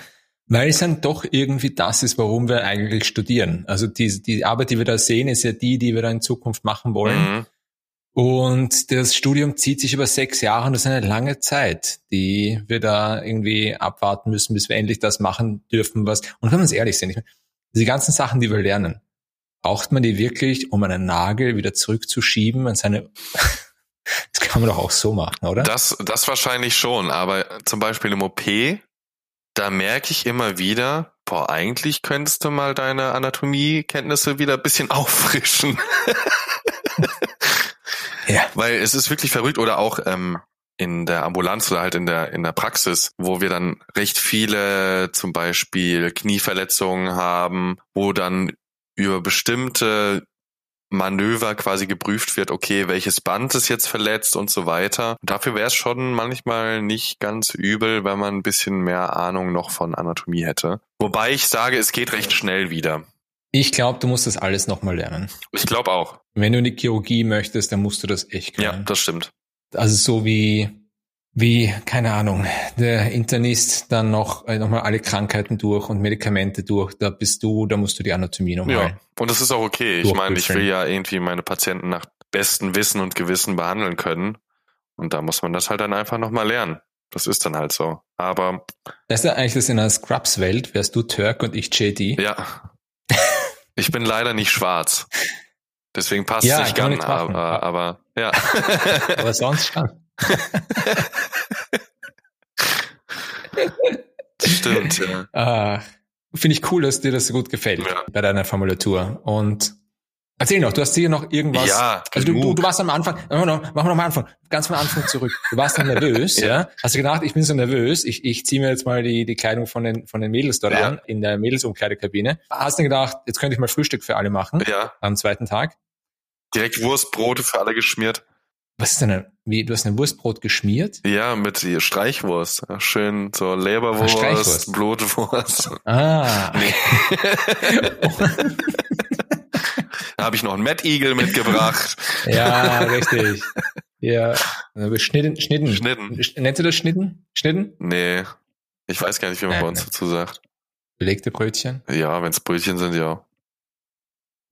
Weil es dann doch irgendwie das ist, warum wir eigentlich studieren. Also die, die Arbeit, die wir da sehen, ist ja die, die wir da in Zukunft machen wollen. Mhm. Und das Studium zieht sich über sechs Jahre und das ist eine lange Zeit, die wir da irgendwie abwarten müssen, bis wir endlich das machen dürfen, was, und wenn wir uns ehrlich sind, meine, diese ganzen Sachen, die wir lernen, braucht man die wirklich, um einen Nagel wieder zurückzuschieben an seine, das kann man doch auch so machen, oder? Das, das wahrscheinlich schon, aber zum Beispiel im OP da merke ich immer wieder, boah, eigentlich könntest du mal deine Anatomiekenntnisse wieder ein bisschen auffrischen. ja. Weil es ist wirklich verrückt oder auch ähm, in der Ambulanz oder halt in der in der Praxis, wo wir dann recht viele zum Beispiel Knieverletzungen haben, wo dann über bestimmte Manöver quasi geprüft wird, okay, welches Band ist jetzt verletzt und so weiter. Dafür wäre es schon manchmal nicht ganz übel, wenn man ein bisschen mehr Ahnung noch von Anatomie hätte. Wobei ich sage, es geht recht schnell wieder. Ich glaube, du musst das alles nochmal lernen. Ich glaube auch. Wenn du in die Chirurgie möchtest, dann musst du das echt können. Ja, das stimmt. Also so wie wie, keine Ahnung, der Internist dann noch, äh, noch mal alle Krankheiten durch und Medikamente durch, da bist du, da musst du die Anatomie nochmal. Ja, und das ist auch okay. Ich meine, ich will ja irgendwie meine Patienten nach bestem Wissen und Gewissen behandeln können. Und da muss man das halt dann einfach nochmal lernen. Das ist dann halt so. Aber. Das ist ja eigentlich das in einer Scrubs-Welt, wärst du Turk und ich JD. Ja. ich bin leider nicht schwarz. Deswegen passt ja, es nicht ganz, aber, aber, ja. aber sonst schon. Stimmt, ja. Ah, Finde ich cool, dass dir das so gut gefällt ja. bei deiner Formulatur. Und erzähl noch, du hast hier noch irgendwas. Ja, also du, du, du, warst am Anfang, machen wir noch, machen wir noch mal Anfang, ganz am Anfang zurück. Du warst dann nervös, ja. ja. Hast du gedacht, ich bin so nervös, ich, ich ziehe mir jetzt mal die, die Kleidung von den, von den Mädels dort ja. an, in der Mädelsumkleidekabine. Hast du gedacht, jetzt könnte ich mal Frühstück für alle machen? Ja. Am zweiten Tag? Direkt Wurstbrote für alle geschmiert. Was ist denn, eine, wie, du hast ein Wurstbrot geschmiert? Ja, mit Streichwurst. Schön so Leberwurst, Blutwurst. Ah. Nee. da habe ich noch einen Mad Eagle mitgebracht. ja, richtig. Ja, Schnitten, Schnitten. Schnitten. Nennt ihr das Schnitten? Schnitten? Nee. Ich weiß gar nicht, wie man äh, bei uns dazu sagt. Belegte Brötchen? Ja, wenn es Brötchen sind, ja.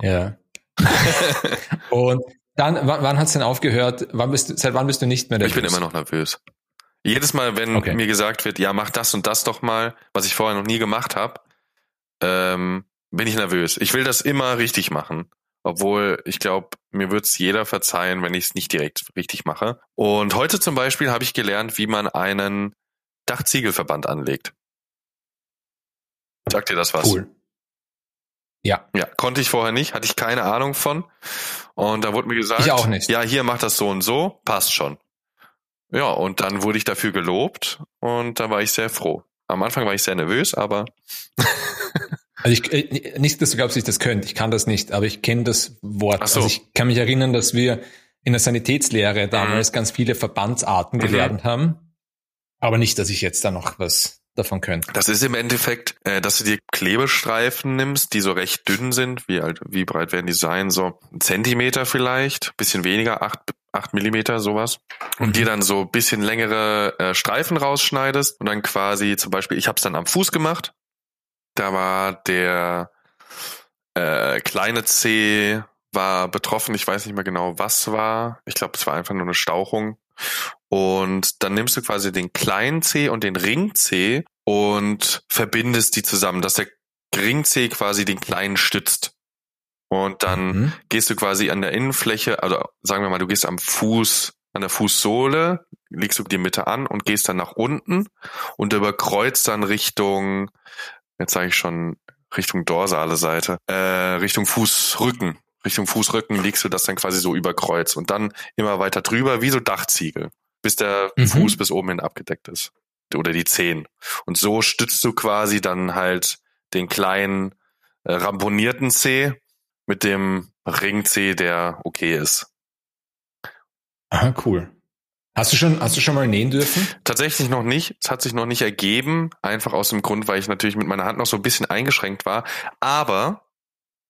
Ja. Und dann, wann, wann hat es denn aufgehört? Wann bist du, seit wann bist du nicht mehr nervös? Ich bin immer noch nervös. Jedes Mal, wenn okay. mir gesagt wird, ja, mach das und das doch mal, was ich vorher noch nie gemacht habe, ähm, bin ich nervös. Ich will das immer richtig machen. Obwohl, ich glaube, mir wird es jeder verzeihen, wenn ich es nicht direkt richtig mache. Und heute zum Beispiel habe ich gelernt, wie man einen Dachziegelverband anlegt. Sagt dir das was? Cool. Ja. Ja, konnte ich vorher nicht, hatte ich keine Ahnung von. Und da wurde mir gesagt, ich auch nicht. ja, hier macht das so und so, passt schon. Ja, und dann wurde ich dafür gelobt und da war ich sehr froh. Am Anfang war ich sehr nervös, aber. also ich, äh, nicht, dass du glaubst, ich das könnte. Ich kann das nicht, aber ich kenne das Wort. So. Also ich kann mich erinnern, dass wir in der Sanitätslehre damals mhm. ganz viele Verbandsarten mhm. gelernt haben. Aber nicht, dass ich jetzt da noch was davon können. Das ist im Endeffekt, äh, dass du dir Klebestreifen nimmst, die so recht dünn sind. Wie, alt, wie breit werden die sein? So ein Zentimeter vielleicht, bisschen weniger, acht, acht Millimeter, sowas. Und mhm. dir dann so bisschen längere äh, Streifen rausschneidest und dann quasi zum Beispiel, ich habe es dann am Fuß gemacht. Da war der äh, kleine C war betroffen. Ich weiß nicht mehr genau, was war. Ich glaube, es war einfach nur eine Stauchung. Und dann nimmst du quasi den kleinen C und den Ring C und verbindest die zusammen, dass der Ring C quasi den kleinen stützt. Und dann mhm. gehst du quasi an der Innenfläche, also sagen wir mal, du gehst am Fuß, an der Fußsohle, legst du die Mitte an und gehst dann nach unten und überkreuzt dann Richtung, jetzt sage ich schon, Richtung dorsale Seite, äh, Richtung Fußrücken. Richtung Fußrücken legst du das dann quasi so über Kreuz und dann immer weiter drüber, wie so Dachziegel, bis der mhm. Fuß bis oben hin abgedeckt ist. Oder die Zehen. Und so stützt du quasi dann halt den kleinen äh, ramponierten C mit dem Ring C, der okay ist. Aha, cool. Hast du schon, hast du schon mal nähen dürfen? Tatsächlich noch nicht. Es hat sich noch nicht ergeben. Einfach aus dem Grund, weil ich natürlich mit meiner Hand noch so ein bisschen eingeschränkt war. Aber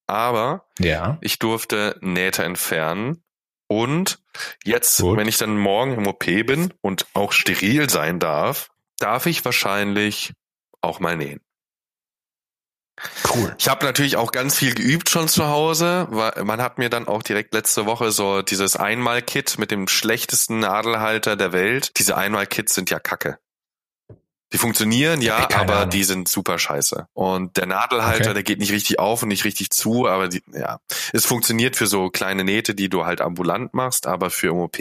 aber ja. ich durfte Nähte entfernen. Und jetzt, Gut. wenn ich dann morgen im OP bin und auch steril sein darf, darf ich wahrscheinlich auch mal nähen. Cool. Ich habe natürlich auch ganz viel geübt schon zu Hause, weil man hat mir dann auch direkt letzte Woche so dieses Einmal-Kit mit dem schlechtesten Nadelhalter der Welt. Diese Einmal-Kits sind ja Kacke. Die funktionieren, ja, aber Ahnung. die sind super scheiße. Und der Nadelhalter, okay. der geht nicht richtig auf und nicht richtig zu, aber die, ja, es funktioniert für so kleine Nähte, die du halt ambulant machst, aber für OP,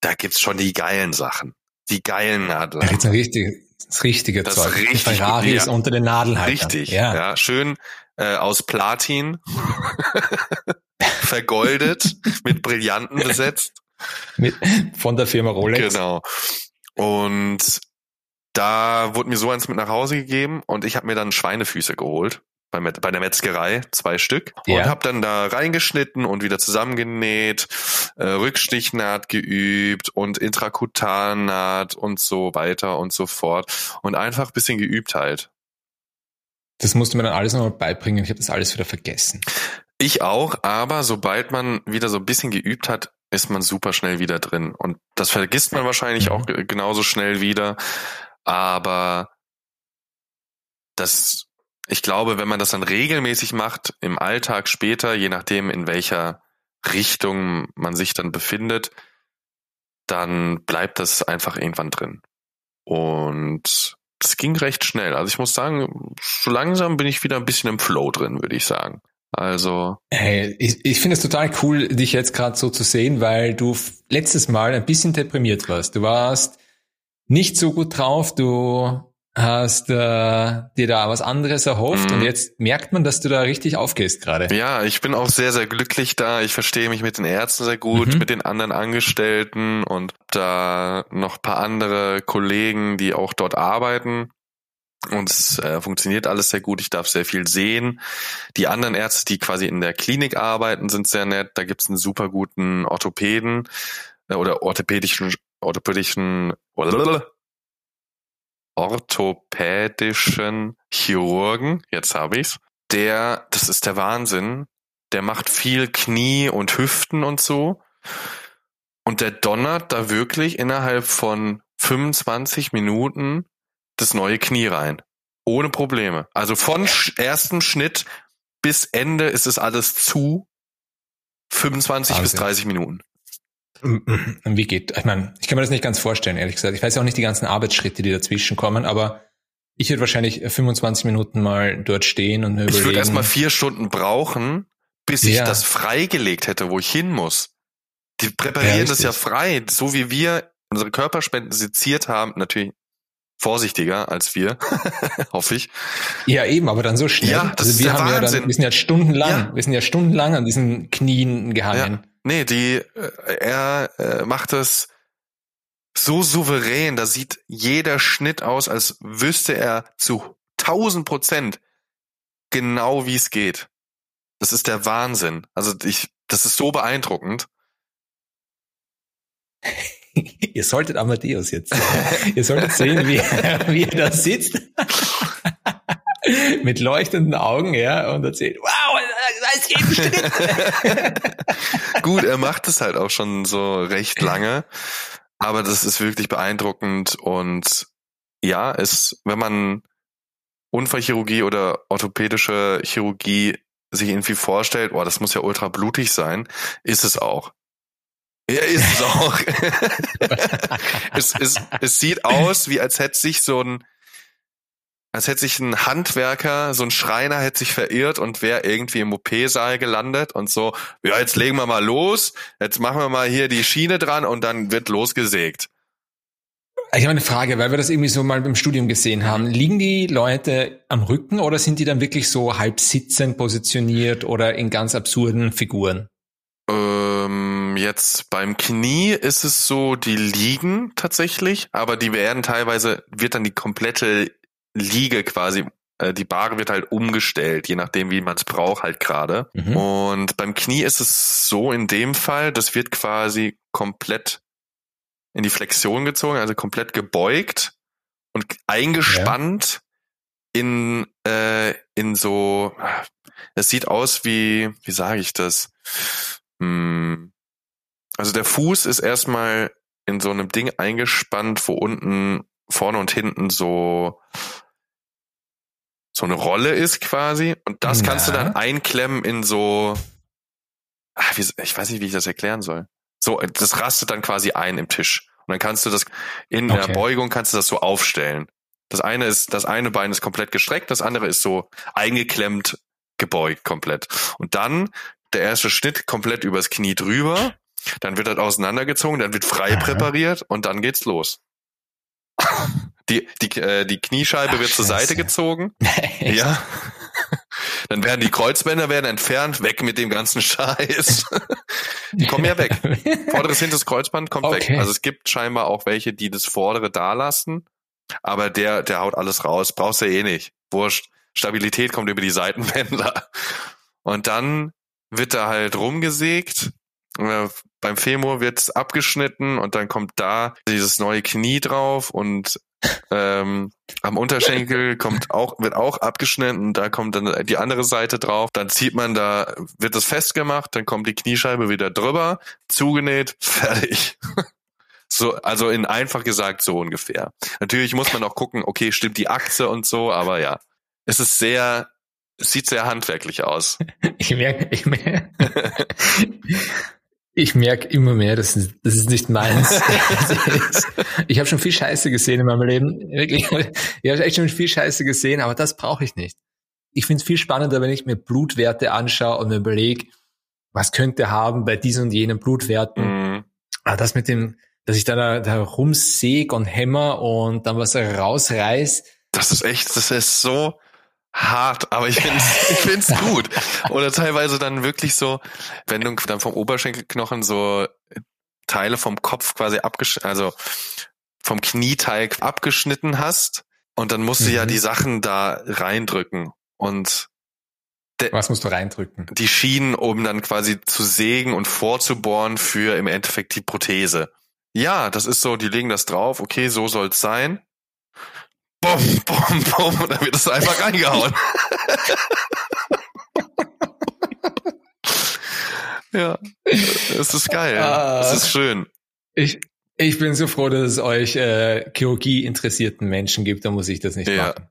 da gibt's schon die geilen Sachen. Die geilen Nadelhalter. Da gibt's ein richtig, das richtige das Zeug. Richtig, Ferrari ja, ist unter den Nadelhaltern. Richtig, ja. ja schön äh, aus Platin, vergoldet, mit Brillanten besetzt. Mit, von der Firma Rolex. Genau. Und da wurde mir so eins mit nach Hause gegeben und ich habe mir dann Schweinefüße geholt bei, bei der Metzgerei, zwei Stück ja. und habe dann da reingeschnitten und wieder zusammengenäht, äh, Rückstichnaht geübt und Intrakutannaht und so weiter und so fort und einfach bisschen geübt halt. Das musst du mir dann alles nochmal beibringen. Ich habe das alles wieder vergessen. Ich auch, aber sobald man wieder so ein bisschen geübt hat, ist man super schnell wieder drin. Und das vergisst man wahrscheinlich mhm. auch genauso schnell wieder. Aber das, ich glaube, wenn man das dann regelmäßig macht, im Alltag später, je nachdem, in welcher Richtung man sich dann befindet, dann bleibt das einfach irgendwann drin. Und das ging recht schnell. Also ich muss sagen, so langsam bin ich wieder ein bisschen im Flow drin, würde ich sagen. Also. Hey, ich, ich finde es total cool, dich jetzt gerade so zu sehen, weil du letztes Mal ein bisschen deprimiert warst. Du warst nicht so gut drauf, du hast äh, dir da was anderes erhofft mhm. und jetzt merkt man, dass du da richtig aufgehst gerade. Ja, ich bin auch sehr, sehr glücklich da. Ich verstehe mich mit den Ärzten sehr gut, mhm. mit den anderen Angestellten und da noch paar andere Kollegen, die auch dort arbeiten. Und es äh, funktioniert alles sehr gut. Ich darf sehr viel sehen. Die anderen Ärzte, die quasi in der Klinik arbeiten, sind sehr nett. Da gibt's einen super guten Orthopäden äh, oder orthopädischen, orthopädischen orthopädischen Chirurgen, jetzt habe ich's, der, das ist der Wahnsinn, der macht viel Knie und Hüften und so. Und der donnert da wirklich innerhalb von 25 Minuten das neue Knie rein. Ohne Probleme. Also von ersten Schnitt bis Ende ist es alles zu 25 Wahnsinn. bis 30 Minuten. Wie geht? Ich meine, ich kann mir das nicht ganz vorstellen, ehrlich gesagt. Ich weiß auch nicht die ganzen Arbeitsschritte, die dazwischen kommen, aber ich würde wahrscheinlich 25 Minuten mal dort stehen und mir ich überlegen. Ich würde erst mal vier Stunden brauchen, bis ja. ich das freigelegt hätte, wo ich hin muss. Die präparieren ja, das ja frei, so wie wir unsere Körperspenden seziert haben, natürlich vorsichtiger als wir, hoffe ich. Ja, eben, aber dann so schnell. Ja, das also wir ist haben Wahnsinn. ja dann, wir sind ja stundenlang, ja. wir sind ja stundenlang an diesen Knien gehangen. Nee, die, äh, er äh, macht es so souverän, da sieht jeder Schnitt aus, als wüsste er zu tausend Prozent genau, wie es geht. Das ist der Wahnsinn. Also ich, das ist so beeindruckend. Ihr solltet Amadeus jetzt sehen. Ihr solltet sehen, wie, wie er da sitzt. Mit leuchtenden Augen, ja, und erzählt, wow, es geht Schnitt. Gut, er macht es halt auch schon so recht lange. Aber das ist wirklich beeindruckend und ja, ist, wenn man Unfallchirurgie oder orthopädische Chirurgie sich irgendwie vorstellt, oh, das muss ja ultra blutig sein, ist es auch. Ja, ist es auch. es, es, es sieht aus, wie als hätte sich so ein, als hätte sich ein Handwerker, so ein Schreiner hätte sich verirrt und wäre irgendwie im OP-Saal gelandet und so, ja, jetzt legen wir mal los, jetzt machen wir mal hier die Schiene dran und dann wird losgesägt. Ich habe eine Frage, weil wir das irgendwie so mal im Studium gesehen haben. Liegen die Leute am Rücken oder sind die dann wirklich so halb sitzend positioniert oder in ganz absurden Figuren? Ähm, jetzt beim Knie ist es so, die liegen tatsächlich, aber die werden teilweise, wird dann die komplette Liege quasi, äh, die Bahre wird halt umgestellt, je nachdem, wie man es braucht halt gerade. Mhm. Und beim Knie ist es so in dem Fall, das wird quasi komplett in die Flexion gezogen, also komplett gebeugt und eingespannt ja. in, äh, in so, es sieht aus wie, wie sage ich das? Hm. Also der Fuß ist erstmal in so einem Ding eingespannt, wo unten vorne und hinten so so eine Rolle ist quasi und das ja. kannst du dann einklemmen in so ach, wie, ich weiß nicht, wie ich das erklären soll. So das rastet dann quasi ein im Tisch und dann kannst du das in okay. der Beugung kannst du das so aufstellen. Das eine ist das eine Bein ist komplett gestreckt, das andere ist so eingeklemmt gebeugt komplett. Und dann der erste Schnitt komplett übers Knie drüber, dann wird das auseinandergezogen, dann wird frei Aha. präpariert und dann geht's los. Die, die, äh, die Kniescheibe Ach, wird zur Seite gezogen. ja. Dann werden die Kreuzbänder werden entfernt, weg mit dem ganzen Scheiß. die kommen ja weg. Vorderes, hinteres Kreuzband kommt okay. weg. Also es gibt scheinbar auch welche, die das vordere da lassen, aber der, der haut alles raus. Brauchst du eh nicht. Wurscht. Stabilität kommt über die Seitenbänder. Und dann wird da halt rumgesägt äh, beim Femur wird's abgeschnitten und dann kommt da dieses neue Knie drauf und ähm, am Unterschenkel kommt auch, wird auch abgeschnitten und da kommt dann die andere Seite drauf. Dann zieht man da, wird das festgemacht, dann kommt die Kniescheibe wieder drüber, zugenäht, fertig. So, also in einfach gesagt so ungefähr. Natürlich muss man auch gucken, okay, stimmt die Achse und so, aber ja. Es ist sehr, es sieht sehr handwerklich aus. Ich merke, ich merke, ich merke immer mehr, das ist, das ist nicht meins. ich habe schon viel Scheiße gesehen in meinem Leben. Wirklich, ich habe echt schon viel Scheiße gesehen, aber das brauche ich nicht. Ich finde es viel spannender, wenn ich mir Blutwerte anschaue und mir überlege, was könnte haben bei diesen und jenen Blutwerten. Mhm. Aber das mit dem, dass ich da, da rumsäg und hämmer und dann was rausreiß. Das ist echt, das ist so, hart, aber ich finde ich find's gut. Oder teilweise dann wirklich so, wenn du dann vom Oberschenkelknochen so Teile vom Kopf quasi abgeschnitten, also vom Knieteig abgeschnitten hast und dann musst du ja mhm. die Sachen da reindrücken und was musst du reindrücken? Die Schienen, um dann quasi zu sägen und vorzubohren für im Endeffekt die Prothese. Ja, das ist so, die legen das drauf, okay, so soll's sein bom, bom, bom, und dann wird es einfach reingehauen. ja, es ist geil. Ah, es ist schön. Ich, ich bin so froh, dass es euch äh, Chirurgie interessierten Menschen gibt, da muss ich das nicht ja. machen.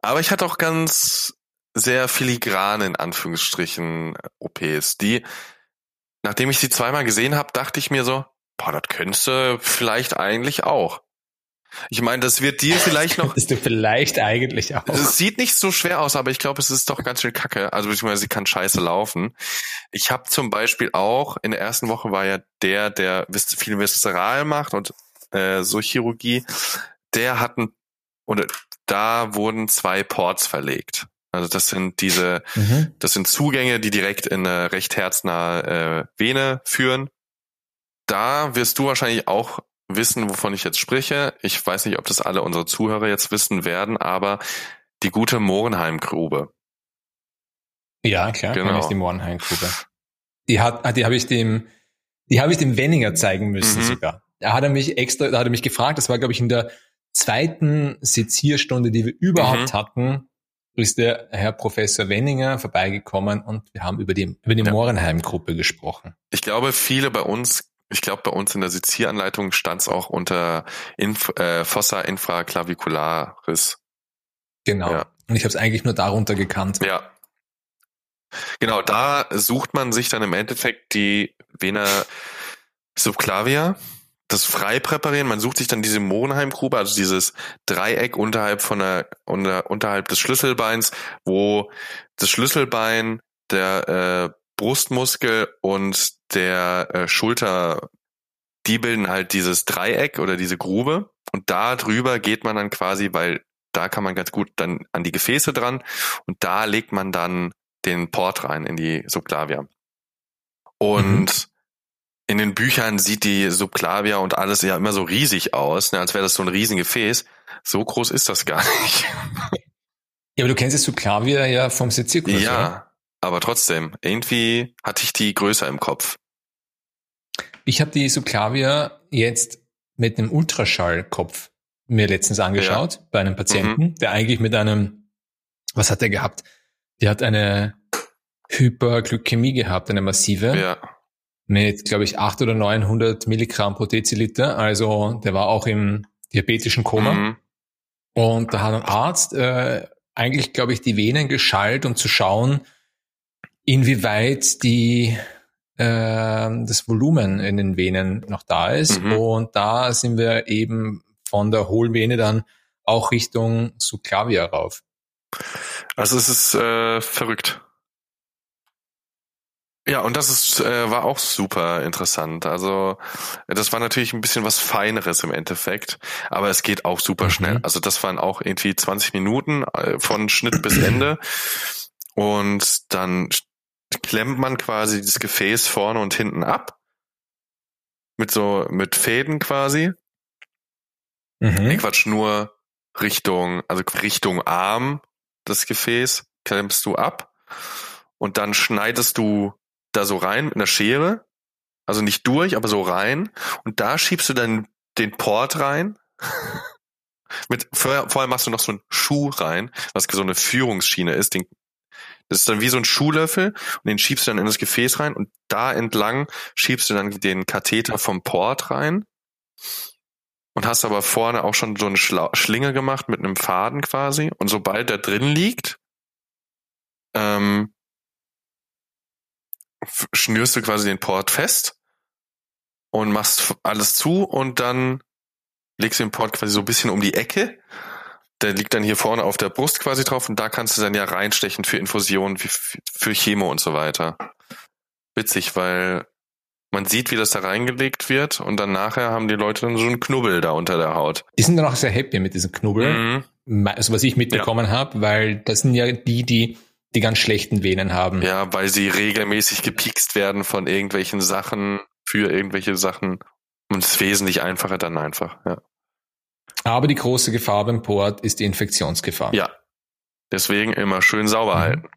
Aber ich hatte auch ganz sehr filigrane, in Anführungsstrichen, OPs, die, nachdem ich sie zweimal gesehen habe, dachte ich mir so, boah, das könntest du vielleicht eigentlich auch. Ich meine, das wird dir vielleicht noch. Ist du vielleicht eigentlich auch. Es sieht nicht so schwer aus, aber ich glaube, es ist doch ganz schön kacke. Also beziehungsweise sie kann scheiße laufen. Ich habe zum Beispiel auch, in der ersten Woche war ja der, der viel Viszeral macht und äh, so Chirurgie, der hatten, oder da wurden zwei Ports verlegt. Also das sind diese, mhm. das sind Zugänge, die direkt in eine recht herznahe äh, Vene führen. Da wirst du wahrscheinlich auch wissen, wovon ich jetzt spreche. Ich weiß nicht, ob das alle unsere Zuhörer jetzt wissen werden, aber die gute Mohrenheim-Grube. Ja, klar, genau. ist die Mohrenheim-Grube. Die hat, die habe ich dem, die habe ich dem Wenninger zeigen müssen mhm. sogar. Da hat er mich extra, da hat er mich gefragt, das war glaube ich in der zweiten Sezierstunde, die wir überhaupt mhm. hatten, ist der Herr Professor Wenninger vorbeigekommen und wir haben über die, über die ja. Mohrenheim-Gruppe gesprochen. Ich glaube, viele bei uns ich glaube, bei uns in der Sezieranleitung stand es auch unter Inf äh, Fossa infraclavicularis. Genau. Ja. Und ich habe es eigentlich nur darunter gekannt. Ja. Genau, da sucht man sich dann im Endeffekt die Vena subclavia, das frei präparieren. Man sucht sich dann diese Monheimgrube, also dieses Dreieck unterhalb von der, unter, unterhalb des Schlüsselbeins, wo das Schlüsselbein, der äh, Brustmuskel und der äh, Schulter, die bilden halt dieses Dreieck oder diese Grube und da drüber geht man dann quasi, weil da kann man ganz gut dann an die Gefäße dran und da legt man dann den Port rein in die Subclavia. Und mhm. in den Büchern sieht die Subclavia und alles ja immer so riesig aus, ne, als wäre das so ein Riesengefäß. So groß ist das gar nicht. Ja, aber du kennst die Subclavia ja vom Sezierkurs, Ja, oder? Aber trotzdem, irgendwie hatte ich die größer im Kopf. Ich habe die Subclavia jetzt mit einem Ultraschallkopf mir letztens angeschaut ja. bei einem Patienten, mhm. der eigentlich mit einem, was hat er gehabt? Der hat eine Hyperglykämie gehabt, eine massive. Ja. Mit, glaube ich, 800 oder 900 Milligramm pro Deziliter. Also der war auch im diabetischen Koma. Mhm. Und da hat ein Arzt äh, eigentlich, glaube ich, die Venen geschallt, um zu schauen, inwieweit die äh, das Volumen in den Venen noch da ist. Mhm. Und da sind wir eben von der Hohlvene dann auch Richtung Subclavia rauf. Also es ist äh, verrückt. Ja, und das ist, äh, war auch super interessant. Also das war natürlich ein bisschen was Feineres im Endeffekt, aber es geht auch super mhm. schnell. Also das waren auch irgendwie 20 Minuten äh, von Schnitt bis Ende. Und dann klemmt man quasi das Gefäß vorne und hinten ab. Mit so, mit Fäden quasi. Mhm. Nee, Quatsch, nur Richtung, also Richtung Arm das Gefäß klemmst du ab und dann schneidest du da so rein mit einer Schere also nicht durch, aber so rein. Und da schiebst du dann den Port rein. Mit, vorher, vorher machst du noch so einen Schuh rein, was so eine Führungsschiene ist. Den, das ist dann wie so ein Schuhlöffel und den schiebst du dann in das Gefäß rein und da entlang schiebst du dann den Katheter vom Port rein und hast aber vorne auch schon so eine Schla Schlinge gemacht mit einem Faden quasi und sobald der drin liegt, ähm, schnürst du quasi den Port fest und machst alles zu und dann legst du den Port quasi so ein bisschen um die Ecke. Der liegt dann hier vorne auf der Brust quasi drauf und da kannst du dann ja reinstechen für Infusionen, für Chemo und so weiter. Witzig, weil man sieht, wie das da reingelegt wird und dann nachher haben die Leute dann so einen Knubbel da unter der Haut. Die sind dann auch sehr happy mit diesem Knubbel, mhm. also was ich mitbekommen ja. habe, weil das sind ja die, die die ganz schlechten Venen haben. Ja, weil sie regelmäßig gepikst werden von irgendwelchen Sachen für irgendwelche Sachen und es ist wesentlich einfacher dann einfach, ja. Aber die große Gefahr beim Port ist die Infektionsgefahr. Ja. Deswegen immer schön sauber mhm. halten.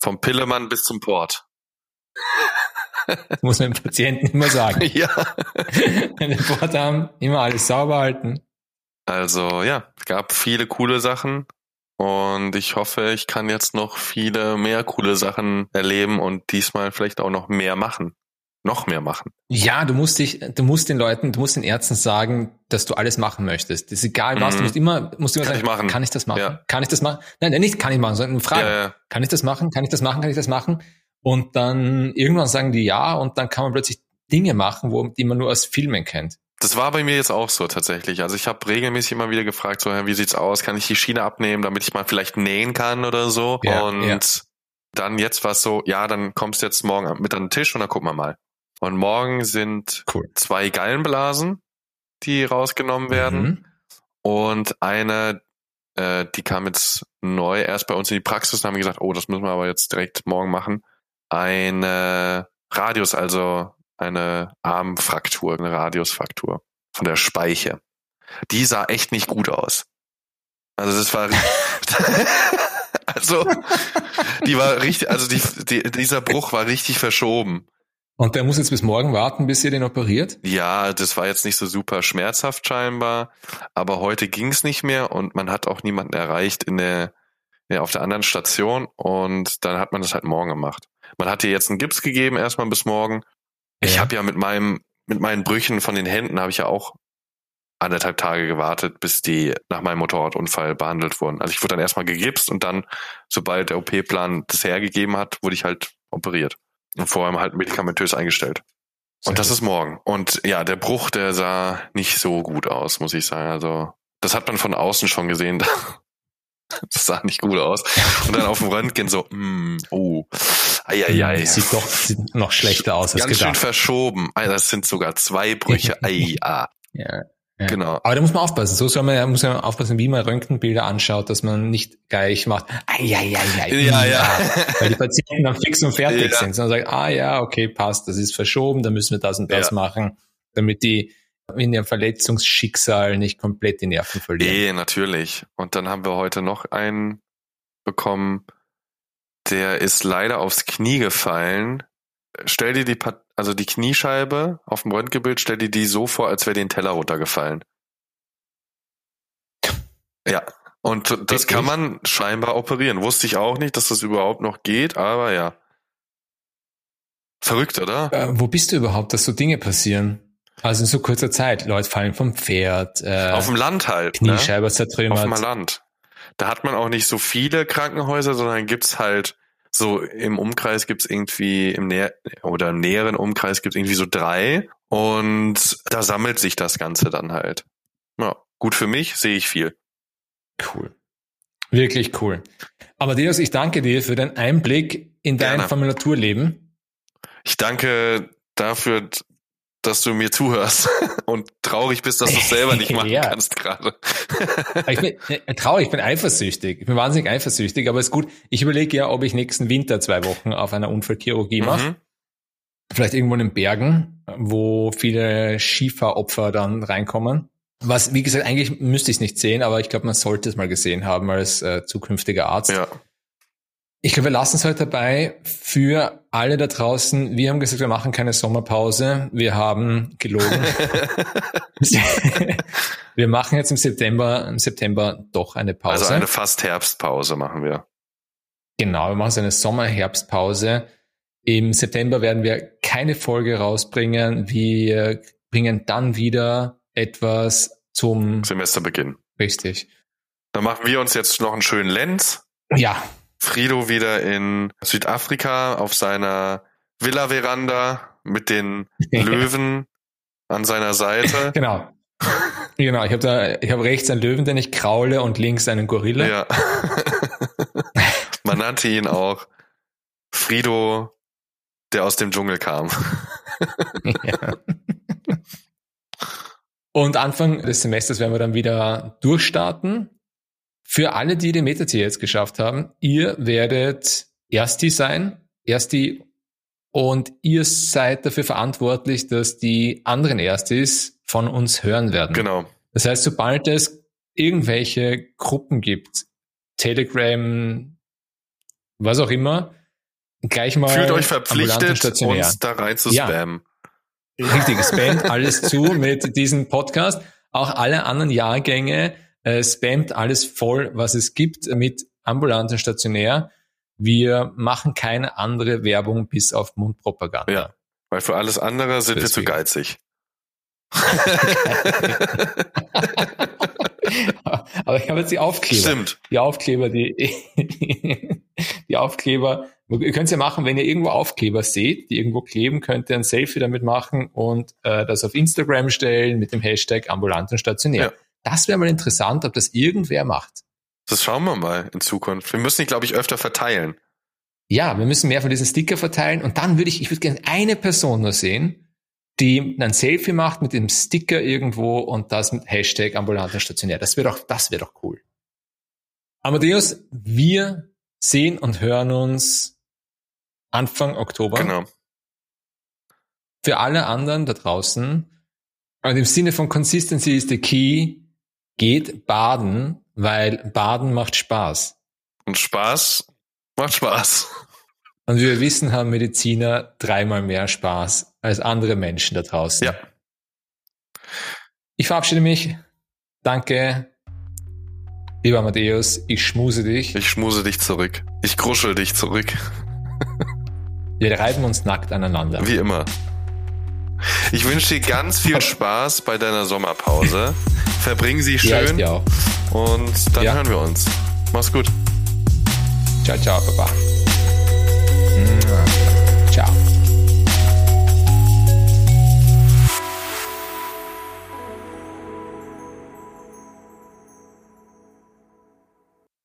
Vom Pillemann bis zum Port. Das muss man dem Patienten immer sagen. ja. Wenn wir Port haben, immer alles sauber halten. Also ja, es gab viele coole Sachen. Und ich hoffe, ich kann jetzt noch viele mehr coole Sachen erleben und diesmal vielleicht auch noch mehr machen. Noch mehr machen. Ja, du musst dich, du musst den Leuten, du musst den Ärzten sagen, dass du alles machen möchtest. Das ist egal was, mhm. du musst immer, musst immer kann sagen, ich machen. kann ich das machen? Ja. Kann ich das machen? Nein, nicht kann ich machen, sondern eine Frage. Ja, ja. Kann ich das machen? Kann ich das machen? Kann ich das machen? Und dann irgendwann sagen die ja und dann kann man plötzlich Dinge machen, wo, die man nur aus Filmen kennt. Das war bei mir jetzt auch so tatsächlich. Also ich habe regelmäßig immer wieder gefragt, so, wie sieht's aus? Kann ich die Schiene abnehmen, damit ich mal vielleicht nähen kann oder so? Und dann jetzt war es so, ja, dann kommst du jetzt morgen mit an den Tisch und dann gucken wir mal. Und morgen sind cool. zwei Gallenblasen, die rausgenommen werden. Mhm. Und eine, äh, die kam jetzt neu erst bei uns in die Praxis und haben gesagt, oh, das müssen wir aber jetzt direkt morgen machen. Eine Radius, also eine Armfraktur, eine Radiusfraktur von der Speiche. Die sah echt nicht gut aus. Also das war also die war richtig, also die, die, dieser Bruch war richtig verschoben. Und der muss jetzt bis morgen warten, bis ihr den operiert? Ja, das war jetzt nicht so super schmerzhaft scheinbar, aber heute ging es nicht mehr und man hat auch niemanden erreicht in der, ja, auf der anderen Station und dann hat man das halt morgen gemacht. Man hat ihr jetzt einen Gips gegeben erstmal bis morgen ich ja. habe ja mit meinem, mit meinen Brüchen von den Händen habe ich ja auch anderthalb Tage gewartet, bis die nach meinem Motorradunfall behandelt wurden. Also ich wurde dann erstmal gegipst und dann, sobald der OP-Plan das hergegeben hat, wurde ich halt operiert. Und vorher halt medikamentös eingestellt. Und das ist morgen. Und ja, der Bruch, der sah nicht so gut aus, muss ich sagen. Also, das hat man von außen schon gesehen. Das sah nicht gut aus. Und dann auf dem Röntgen so, mm, oh, eieiei. Sieht doch sieht noch schlechter aus als Ganz gedacht. schön verschoben. Das sind sogar zwei Brüche. Ai, ah. ja. Ja. Genau. Aber da muss man aufpassen. So soll man, muss man aufpassen, wie man Röntgenbilder anschaut, dass man nicht gleich macht, ai, ai, ai, ai, ja, ja. Weil die Patienten dann fix und fertig ja. sind, sondern sagen, ah ja, okay, passt, das ist verschoben, da müssen wir das und das ja. machen, damit die in ihrem Verletzungsschicksal nicht komplett die Nerven verlieren. Eh, natürlich. Und dann haben wir heute noch einen bekommen, der ist leider aufs Knie gefallen. Stell dir die, also die Kniescheibe auf dem Röntgenbild, stell dir die so vor, als wäre den Teller runtergefallen. Ja. Und das kann man scheinbar operieren. Wusste ich auch nicht, dass das überhaupt noch geht, aber ja. Verrückt, oder? Äh, wo bist du überhaupt, dass so Dinge passieren? Also in so kurzer Zeit. Leute fallen vom Pferd. Äh, auf dem Land halt. Ne? Kniescheibe ne? zertrümmert. Auf dem Land. Da hat man auch nicht so viele Krankenhäuser, sondern gibt's halt so im Umkreis gibt's irgendwie im Näher oder im näheren Umkreis gibt's irgendwie so drei und da sammelt sich das Ganze dann halt. Ja, gut für mich, sehe ich viel. Cool. Wirklich cool. Aber Dios, ich danke dir für den Einblick in dein Gerne. Formulaturleben. Ich danke dafür, dass du mir zuhörst und traurig bist, dass du es selber nicht machen ja. kannst gerade. ich bin äh, traurig, ich bin eifersüchtig. Ich bin wahnsinnig eifersüchtig, aber ist gut. Ich überlege ja, ob ich nächsten Winter zwei Wochen auf einer Unfallchirurgie mhm. mache. Vielleicht irgendwo in den Bergen, wo viele Skifahropfer dann reinkommen. Was, wie gesagt, eigentlich müsste ich es nicht sehen, aber ich glaube, man sollte es mal gesehen haben als äh, zukünftiger Arzt. Ja. Ich glaube, wir lassen es heute dabei für alle da draußen, wir haben gesagt, wir machen keine Sommerpause. Wir haben gelogen. wir machen jetzt im September, im September doch eine Pause. Also eine fast Herbstpause machen wir. Genau, wir machen so eine Sommer-Herbstpause. Im September werden wir keine Folge rausbringen. Wir bringen dann wieder etwas zum Semesterbeginn. Richtig. Dann machen wir uns jetzt noch einen schönen Lenz. Ja, Frido wieder in Südafrika auf seiner Villa-Veranda mit den Löwen an seiner Seite. Genau. Genau, ich habe da, ich habe rechts einen Löwen, den ich kraule und links einen Gorilla. Ja. Man nannte ihn auch Frido, der aus dem Dschungel kam. ja. Und Anfang des Semesters werden wir dann wieder durchstarten für alle, die den Metaziel jetzt geschafft haben, ihr werdet Ersti sein, Ersti und ihr seid dafür verantwortlich, dass die anderen Erstis von uns hören werden. Genau. Das heißt, sobald es irgendwelche Gruppen gibt, Telegram, was auch immer, gleich mal. Fühlt euch verpflichtet, uns da rein zu spammen. Ja, richtig, spamt alles zu mit diesem Podcast. Auch alle anderen Jahrgänge äh, spammt alles voll, was es gibt mit ambulanten stationär. Wir machen keine andere Werbung bis auf Mundpropaganda. Ja, weil für alles andere sind Deswegen. wir zu geizig. Aber ich habe jetzt die Aufkleber. Stimmt. Die Aufkleber, die, die Aufkleber. Ihr könnt es ja machen, wenn ihr irgendwo Aufkleber seht, die irgendwo kleben, könnt ihr ein Selfie damit machen und äh, das auf Instagram stellen mit dem Hashtag ambulant und stationär. Ja. Das wäre mal interessant, ob das irgendwer macht. Das schauen wir mal in Zukunft. Wir müssen die, glaube ich, öfter verteilen. Ja, wir müssen mehr von diesen Sticker verteilen und dann würde ich, ich würde gerne eine Person nur sehen, die ein Selfie macht mit dem Sticker irgendwo und das mit Hashtag ambulanter stationär. Das wäre doch, das wäre doch cool. Amadeus, wir sehen und hören uns Anfang Oktober. Genau. Für alle anderen da draußen, und im Sinne von Consistency is the key, geht baden, weil baden macht Spaß. Und Spaß macht Spaß. Und wie wir wissen, haben Mediziner dreimal mehr Spaß als andere Menschen da draußen. Ja. Ich verabschiede mich. Danke. Lieber Matthäus, ich schmuse dich. Ich schmuse dich zurück. Ich kruschel dich zurück. Wir reiben uns nackt aneinander. Wie immer. Ich wünsche dir ganz viel Spaß bei deiner Sommerpause. Verbring sie schön. Ja, und dann ja. hören wir uns. Mach's gut. Ciao, ciao, Baba.